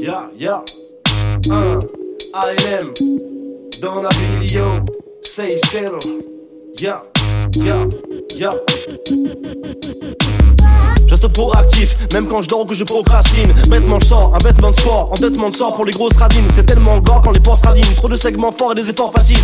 1 ALM dans la vidéo, say zero. Yeah, yeah, yeah. Reste proactif, même quand je dors ou que je procrastine. Bêtement je sors, un bêtement de sport, endettement de sort pour les grosses radines. C'est tellement gore quand les portes radinent, trop de segments forts et des efforts faciles.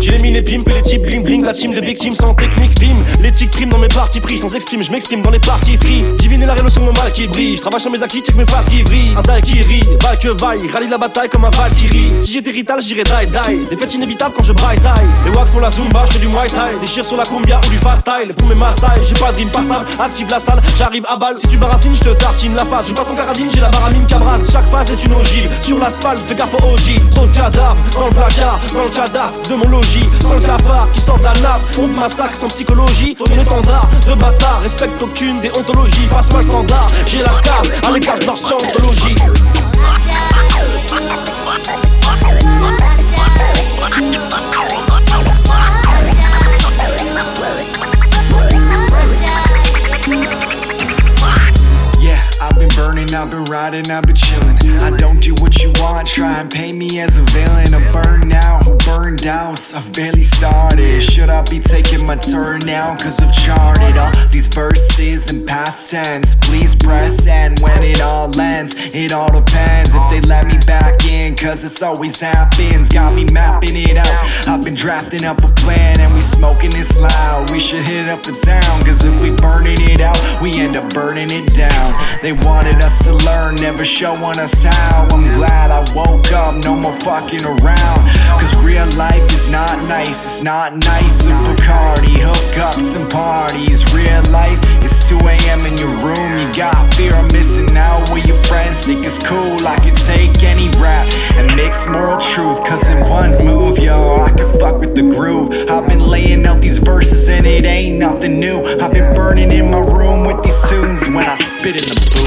J'ai les pimps et les types bling bling, la team de victimes sans technique, vim. L'éthique prime dans mes parties pris, sans exprime, je m'exprime dans les parties free. Divine la révolution qui brille, je travaille sur mes acquis, check mes faces qui vrillent. Un die qui rit, vaille que vaille, rallye la bataille comme un Valkyrie. Si j'étais rital, j'irais die die. Des fêtes inévitables quand je braille die. Les wack font la zumba, je fais du muay thai. Déchire sur la cumbia ou du fast style. Pour mes massailles, j'ai pas de dream passable, active la salle, j'arrive à balle. Si tu baratines, je te tartine la face. Je vois ton carabine, j'ai la baramine cabrase. Chaque phase est une ogive. Sur l'asphalte, fais gaffe au OG. Trop de cadavres dans le placard, dans le cadastre de mon logis. Sans le cafard qui sort de la nappe, on massacre sans psychologie. Ton étendard de bâtard, respecte aucune déontologie. Passe-moi le standard, j'ai la carte à l'écart de been burning, I've been riding, I've been chilling. I don't do what you want, try and paint me as a villain. A burn now, burned out, I've barely started. Should I be taking my turn now? Cause I've charted all these verses in past tense. Please press and when it all ends, it all depends if they let me back in. Cause it's always happens, got me mapping it out. I've been drafting up a plan and we smoking this loud. We should hit up the town, cause if we burning it out, we end up burning it down. They wanted us to learn, never showing us how. I'm glad I woke up, no more fucking around. Cause real life is not nice, it's not nice. A Bacardi, hookups and parties. Real life it's 2 a.m. in your room. You got fear of missing out with your friends. Think it's cool, I can take any rap and mix moral truth. Cause in one move, yo, I can fuck with the groove. I've been laying out these verses and it ain't nothing new. I've been burning in my room with these tunes when I spit in the booth.